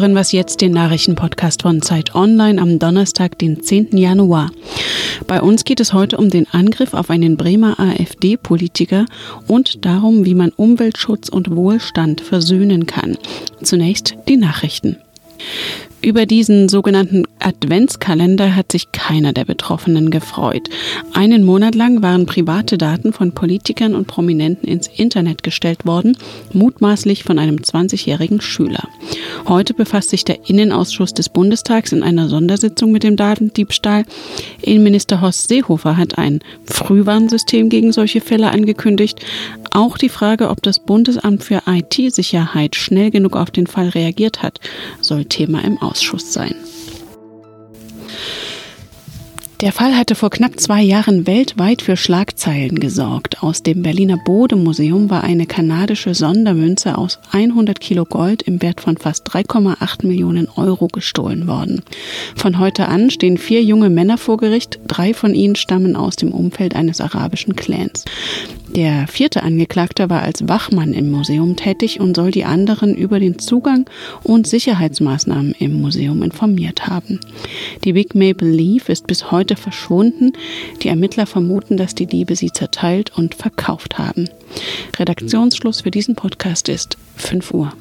hören was jetzt den Nachrichtenpodcast von Zeit Online am Donnerstag, den 10. Januar. Bei uns geht es heute um den Angriff auf einen Bremer AfD-Politiker und darum, wie man Umweltschutz und Wohlstand versöhnen kann. Zunächst die Nachrichten. Über diesen sogenannten Adventskalender hat sich keiner der Betroffenen gefreut. Einen Monat lang waren private Daten von Politikern und Prominenten ins Internet gestellt worden, mutmaßlich von einem 20-jährigen Schüler. Heute befasst sich der Innenausschuss des Bundestags in einer Sondersitzung mit dem Datendiebstahl. Innenminister Horst Seehofer hat ein Frühwarnsystem gegen solche Fälle angekündigt. Auch die Frage, ob das Bundesamt für IT-Sicherheit schnell genug auf den Fall reagiert hat, soll Thema im Ausschuss sein. Der Fall hatte vor knapp zwei Jahren weltweit für Schlagzeilen gesorgt. Aus dem Berliner Bode-Museum war eine kanadische Sondermünze aus 100 Kilo Gold im Wert von fast 3,8 Millionen Euro gestohlen worden. Von heute an stehen vier junge Männer vor Gericht. Drei von ihnen stammen aus dem Umfeld eines arabischen Clans. Der vierte Angeklagte war als Wachmann im Museum tätig und soll die anderen über den Zugang und Sicherheitsmaßnahmen im Museum informiert haben. Die Big Maple Leaf ist bis heute verschwunden. Die Ermittler vermuten, dass die Diebe sie zerteilt und verkauft haben. Redaktionsschluss für diesen Podcast ist 5 Uhr.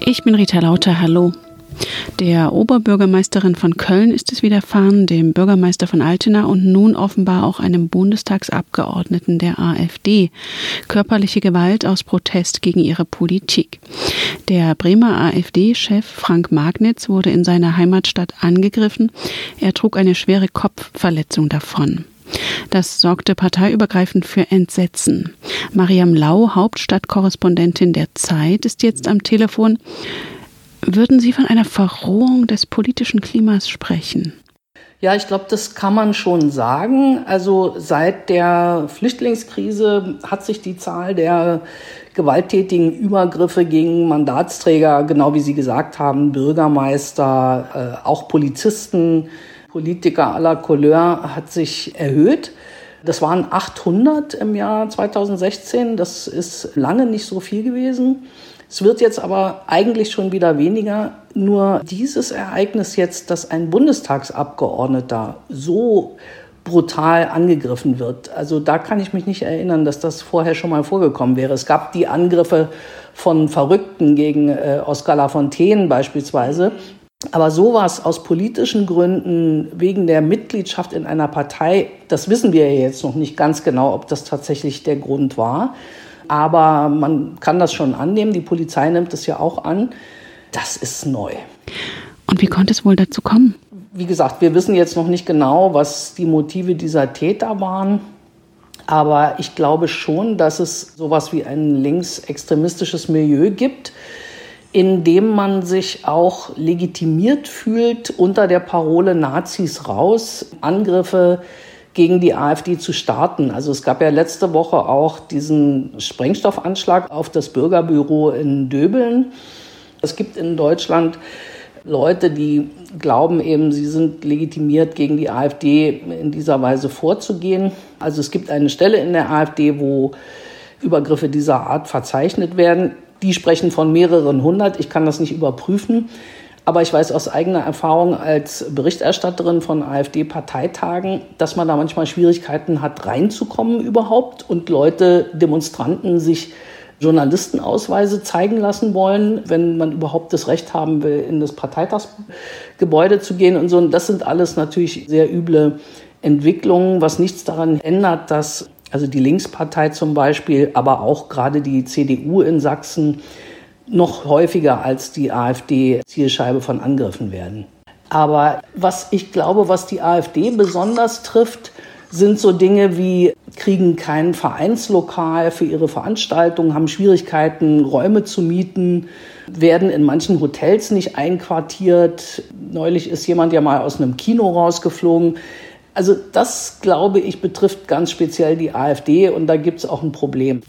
Ich bin Rita Lauter, hallo. Der Oberbürgermeisterin von Köln ist es widerfahren, dem Bürgermeister von Altena und nun offenbar auch einem Bundestagsabgeordneten der AfD. Körperliche Gewalt aus Protest gegen ihre Politik. Der Bremer AfD-Chef Frank Magnitz wurde in seiner Heimatstadt angegriffen. Er trug eine schwere Kopfverletzung davon. Das sorgte parteiübergreifend für Entsetzen. Mariam Lau, Hauptstadtkorrespondentin der Zeit, ist jetzt am Telefon. Würden Sie von einer Verrohung des politischen Klimas sprechen? Ja, ich glaube, das kann man schon sagen. Also seit der Flüchtlingskrise hat sich die Zahl der gewalttätigen Übergriffe gegen Mandatsträger, genau wie Sie gesagt haben, Bürgermeister, äh, auch Polizisten, Politiker aller Couleur hat sich erhöht. Das waren 800 im Jahr 2016. Das ist lange nicht so viel gewesen. Es wird jetzt aber eigentlich schon wieder weniger. Nur dieses Ereignis jetzt, dass ein Bundestagsabgeordneter so brutal angegriffen wird. Also da kann ich mich nicht erinnern, dass das vorher schon mal vorgekommen wäre. Es gab die Angriffe von Verrückten gegen äh, Oskar Lafontaine beispielsweise. Aber sowas aus politischen Gründen, wegen der Mitgliedschaft in einer Partei, das wissen wir ja jetzt noch nicht ganz genau, ob das tatsächlich der Grund war. Aber man kann das schon annehmen. Die Polizei nimmt es ja auch an. Das ist neu. Und wie konnte es wohl dazu kommen? Wie gesagt, wir wissen jetzt noch nicht genau, was die Motive dieser Täter waren. Aber ich glaube schon, dass es sowas wie ein linksextremistisches Milieu gibt, in dem man sich auch legitimiert fühlt unter der Parole Nazis raus, Angriffe gegen die AfD zu starten. Also es gab ja letzte Woche auch diesen Sprengstoffanschlag auf das Bürgerbüro in Döbeln. Es gibt in Deutschland Leute, die glauben eben, sie sind legitimiert, gegen die AfD in dieser Weise vorzugehen. Also es gibt eine Stelle in der AfD, wo Übergriffe dieser Art verzeichnet werden. Die sprechen von mehreren hundert. Ich kann das nicht überprüfen. Aber ich weiß aus eigener Erfahrung als Berichterstatterin von AfD-Parteitagen, dass man da manchmal Schwierigkeiten hat, reinzukommen überhaupt und Leute, Demonstranten sich Journalistenausweise zeigen lassen wollen, wenn man überhaupt das Recht haben will, in das Parteitagsgebäude zu gehen und so. Und das sind alles natürlich sehr üble Entwicklungen, was nichts daran ändert, dass also die Linkspartei zum Beispiel, aber auch gerade die CDU in Sachsen noch häufiger als die AfD Zielscheibe von Angriffen werden. Aber was ich glaube, was die AfD besonders trifft, sind so Dinge wie kriegen kein Vereinslokal für ihre Veranstaltungen, haben Schwierigkeiten, Räume zu mieten, werden in manchen Hotels nicht einquartiert. Neulich ist jemand ja mal aus einem Kino rausgeflogen. Also das, glaube ich, betrifft ganz speziell die AfD und da gibt es auch ein Problem.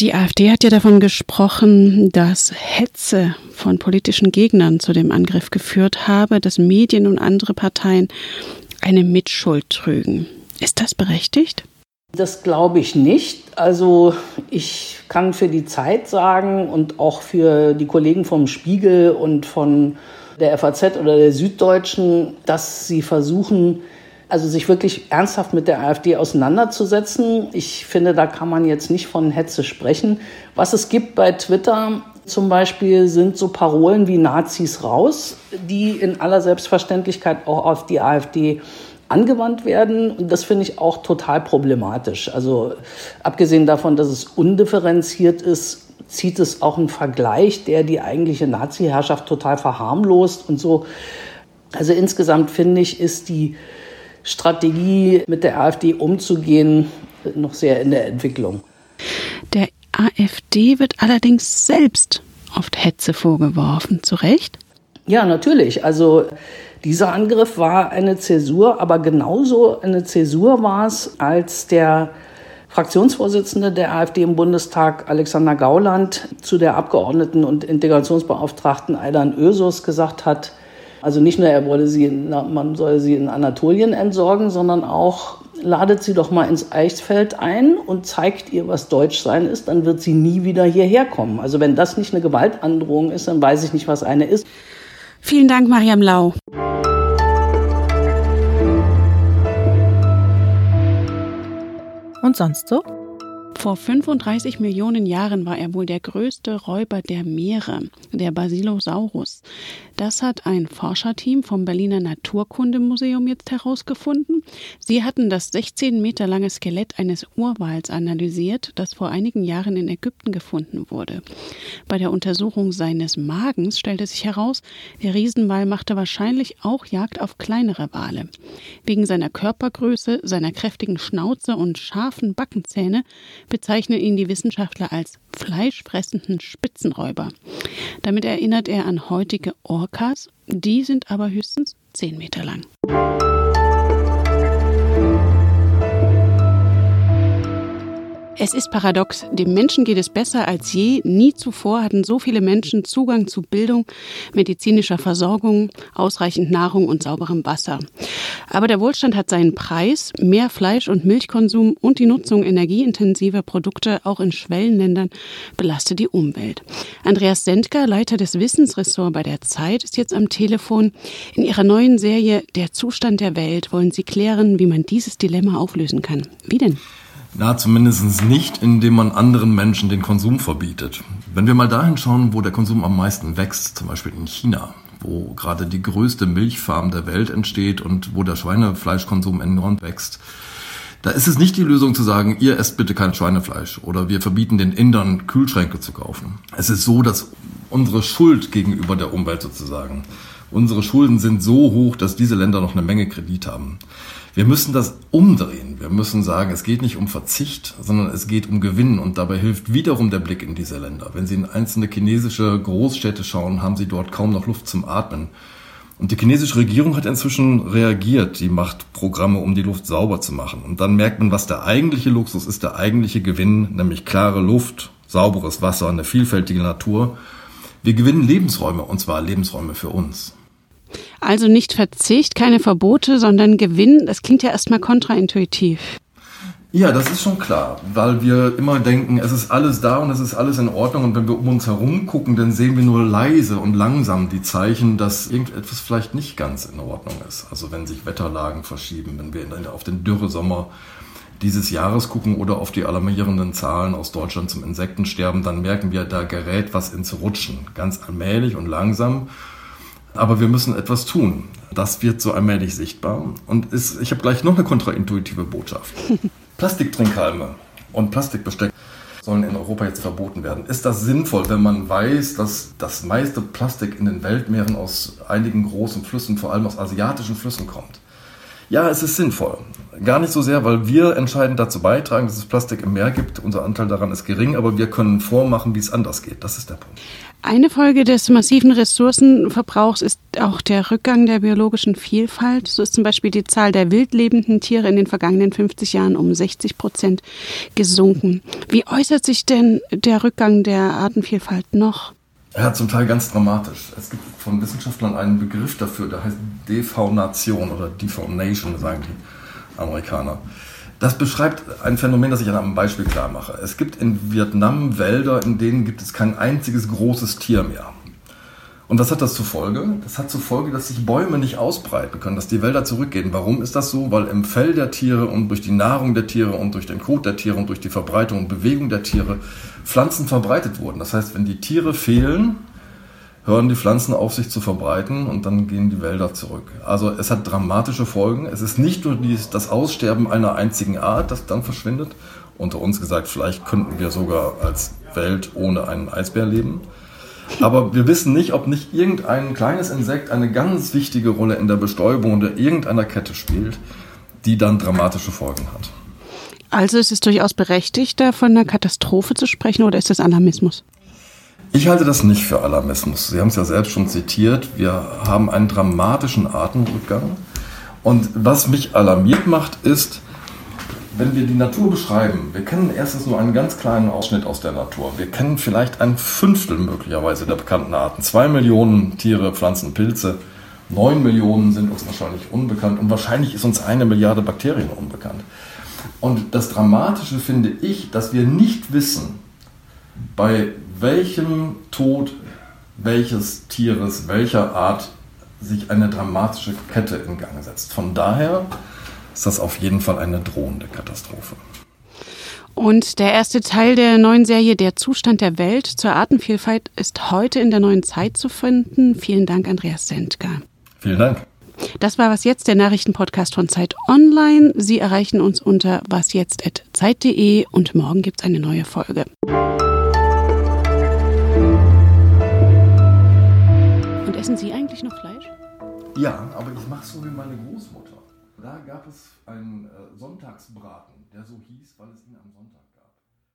Die AfD hat ja davon gesprochen, dass Hetze von politischen Gegnern zu dem Angriff geführt habe, dass Medien und andere Parteien eine Mitschuld trügen. Ist das berechtigt? Das glaube ich nicht. Also ich kann für die Zeit sagen und auch für die Kollegen vom Spiegel und von der FAZ oder der Süddeutschen, dass sie versuchen, also sich wirklich ernsthaft mit der AfD auseinanderzusetzen. Ich finde, da kann man jetzt nicht von Hetze sprechen. Was es gibt bei Twitter zum Beispiel sind so Parolen wie Nazis raus, die in aller Selbstverständlichkeit auch auf die AfD angewandt werden. Und das finde ich auch total problematisch. Also abgesehen davon, dass es undifferenziert ist, zieht es auch einen Vergleich, der die eigentliche Nazi-Herrschaft total verharmlost und so. Also insgesamt finde ich, ist die Strategie, mit der AfD umzugehen, noch sehr in der Entwicklung. Der AfD wird allerdings selbst oft Hetze vorgeworfen, zu Recht? Ja, natürlich. Also dieser Angriff war eine Zäsur, aber genauso eine Zäsur war es, als der Fraktionsvorsitzende der AfD im Bundestag, Alexander Gauland, zu der Abgeordneten und Integrationsbeauftragten Aydan Ösus gesagt hat, also nicht nur, er wolle sie, man soll sie in Anatolien entsorgen, sondern auch ladet sie doch mal ins Eichsfeld ein und zeigt ihr, was Deutschsein ist, dann wird sie nie wieder hierher kommen. Also wenn das nicht eine Gewaltandrohung ist, dann weiß ich nicht, was eine ist. Vielen Dank, Mariam Lau. Und sonst so? Vor 35 Millionen Jahren war er wohl der größte Räuber der Meere, der Basilosaurus. Das hat ein Forscherteam vom Berliner Naturkundemuseum jetzt herausgefunden. Sie hatten das 16 Meter lange Skelett eines Urwals analysiert, das vor einigen Jahren in Ägypten gefunden wurde. Bei der Untersuchung seines Magens stellte sich heraus, der Riesenwal machte wahrscheinlich auch Jagd auf kleinere Wale. Wegen seiner Körpergröße, seiner kräftigen Schnauze und scharfen Backenzähne bezeichnen ihn die Wissenschaftler als fleischfressenden Spitzenräuber. Damit erinnert er an heutige Orcas, die sind aber höchstens 10 Meter lang. Es ist paradox. Dem Menschen geht es besser als je. Nie zuvor hatten so viele Menschen Zugang zu Bildung, medizinischer Versorgung, ausreichend Nahrung und sauberem Wasser. Aber der Wohlstand hat seinen Preis. Mehr Fleisch- und Milchkonsum und die Nutzung energieintensiver Produkte auch in Schwellenländern belastet die Umwelt. Andreas Sendker, Leiter des Wissensressorts bei der Zeit, ist jetzt am Telefon. In ihrer neuen Serie Der Zustand der Welt wollen Sie klären, wie man dieses Dilemma auflösen kann. Wie denn? Na, zumindest nicht, indem man anderen Menschen den Konsum verbietet. Wenn wir mal dahin schauen, wo der Konsum am meisten wächst, zum Beispiel in China, wo gerade die größte Milchfarm der Welt entsteht und wo der Schweinefleischkonsum enorm wächst, da ist es nicht die Lösung zu sagen, ihr esst bitte kein Schweinefleisch oder wir verbieten den Indern Kühlschränke zu kaufen. Es ist so, dass unsere Schuld gegenüber der Umwelt sozusagen, unsere Schulden sind so hoch, dass diese Länder noch eine Menge Kredit haben. Wir müssen das umdrehen. Wir müssen sagen, es geht nicht um Verzicht, sondern es geht um Gewinn. Und dabei hilft wiederum der Blick in diese Länder. Wenn Sie in einzelne chinesische Großstädte schauen, haben Sie dort kaum noch Luft zum Atmen. Und die chinesische Regierung hat inzwischen reagiert. Die macht Programme, um die Luft sauber zu machen. Und dann merkt man, was der eigentliche Luxus ist, der eigentliche Gewinn, nämlich klare Luft, sauberes Wasser, eine vielfältige Natur. Wir gewinnen Lebensräume, und zwar Lebensräume für uns. Also nicht Verzicht, keine Verbote, sondern Gewinn. Das klingt ja erstmal kontraintuitiv. Ja, das ist schon klar, weil wir immer denken, es ist alles da und es ist alles in Ordnung und wenn wir um uns herum gucken, dann sehen wir nur leise und langsam die Zeichen, dass irgendetwas vielleicht nicht ganz in Ordnung ist. Also wenn sich Wetterlagen verschieben, wenn wir auf den Dürresommer dieses Jahres gucken oder auf die alarmierenden Zahlen aus Deutschland zum Insektensterben, dann merken wir, da gerät was ins Rutschen, ganz allmählich und langsam. Aber wir müssen etwas tun. Das wird so allmählich sichtbar. Und ist, ich habe gleich noch eine kontraintuitive Botschaft. Plastiktrinkhalme und Plastikbesteck sollen in Europa jetzt verboten werden. Ist das sinnvoll, wenn man weiß, dass das meiste Plastik in den Weltmeeren aus einigen großen Flüssen, vor allem aus asiatischen Flüssen kommt? Ja, es ist sinnvoll. Gar nicht so sehr, weil wir entscheidend dazu beitragen, dass es Plastik im Meer gibt. Unser Anteil daran ist gering, aber wir können vormachen, wie es anders geht. Das ist der Punkt. Eine Folge des massiven Ressourcenverbrauchs ist auch der Rückgang der biologischen Vielfalt. So ist zum Beispiel die Zahl der wildlebenden Tiere in den vergangenen 50 Jahren um 60 Prozent gesunken. Wie äußert sich denn der Rückgang der Artenvielfalt noch? Ja, zum Teil ganz dramatisch. Es gibt von Wissenschaftlern einen Begriff dafür, der heißt Defaunation oder Defaunation, sagen die Amerikaner. Das beschreibt ein Phänomen, das ich an einem Beispiel klar mache. Es gibt in Vietnam Wälder, in denen gibt es kein einziges großes Tier mehr. Und was hat das zur Folge? Das hat zur Folge, dass sich Bäume nicht ausbreiten können, dass die Wälder zurückgehen. Warum ist das so? Weil im Fell der Tiere und durch die Nahrung der Tiere und durch den Kot der Tiere und durch die Verbreitung und Bewegung der Tiere Pflanzen verbreitet wurden. Das heißt, wenn die Tiere fehlen, hören die Pflanzen auf, sich zu verbreiten und dann gehen die Wälder zurück. Also es hat dramatische Folgen. Es ist nicht nur das Aussterben einer einzigen Art, das dann verschwindet. Unter uns gesagt, vielleicht könnten wir sogar als Welt ohne einen Eisbär leben. Aber wir wissen nicht, ob nicht irgendein kleines Insekt eine ganz wichtige Rolle in der Bestäubung oder irgendeiner Kette spielt, die dann dramatische Folgen hat. Also ist es durchaus berechtigt, da von einer Katastrophe zu sprechen oder ist das Alarmismus? Ich halte das nicht für Alarmismus. Sie haben es ja selbst schon zitiert. Wir haben einen dramatischen Atemrückgang. Und was mich alarmiert macht, ist, wenn wir die Natur beschreiben, wir kennen erstens nur einen ganz kleinen Ausschnitt aus der Natur. Wir kennen vielleicht ein Fünftel möglicherweise der bekannten Arten. Zwei Millionen Tiere, Pflanzen, Pilze. Neun Millionen sind uns wahrscheinlich unbekannt und wahrscheinlich ist uns eine Milliarde Bakterien unbekannt. Und das Dramatische finde ich, dass wir nicht wissen, bei welchem Tod welches Tieres, welcher Art sich eine dramatische Kette in Gang setzt. Von daher ist das auf jeden Fall eine drohende Katastrophe. Und der erste Teil der neuen Serie Der Zustand der Welt zur Artenvielfalt ist heute in der neuen Zeit zu finden. Vielen Dank, Andreas Sendker. Vielen Dank. Das war was jetzt, der Nachrichtenpodcast von Zeit Online. Sie erreichen uns unter wasjetzt.zeit.de und morgen gibt es eine neue Folge. Und essen Sie eigentlich noch Fleisch? Ja, aber ich mache so wie meine Großmutter. Da gab es einen äh, Sonntagsbraten, der so hieß, weil es ihn am Sonntag.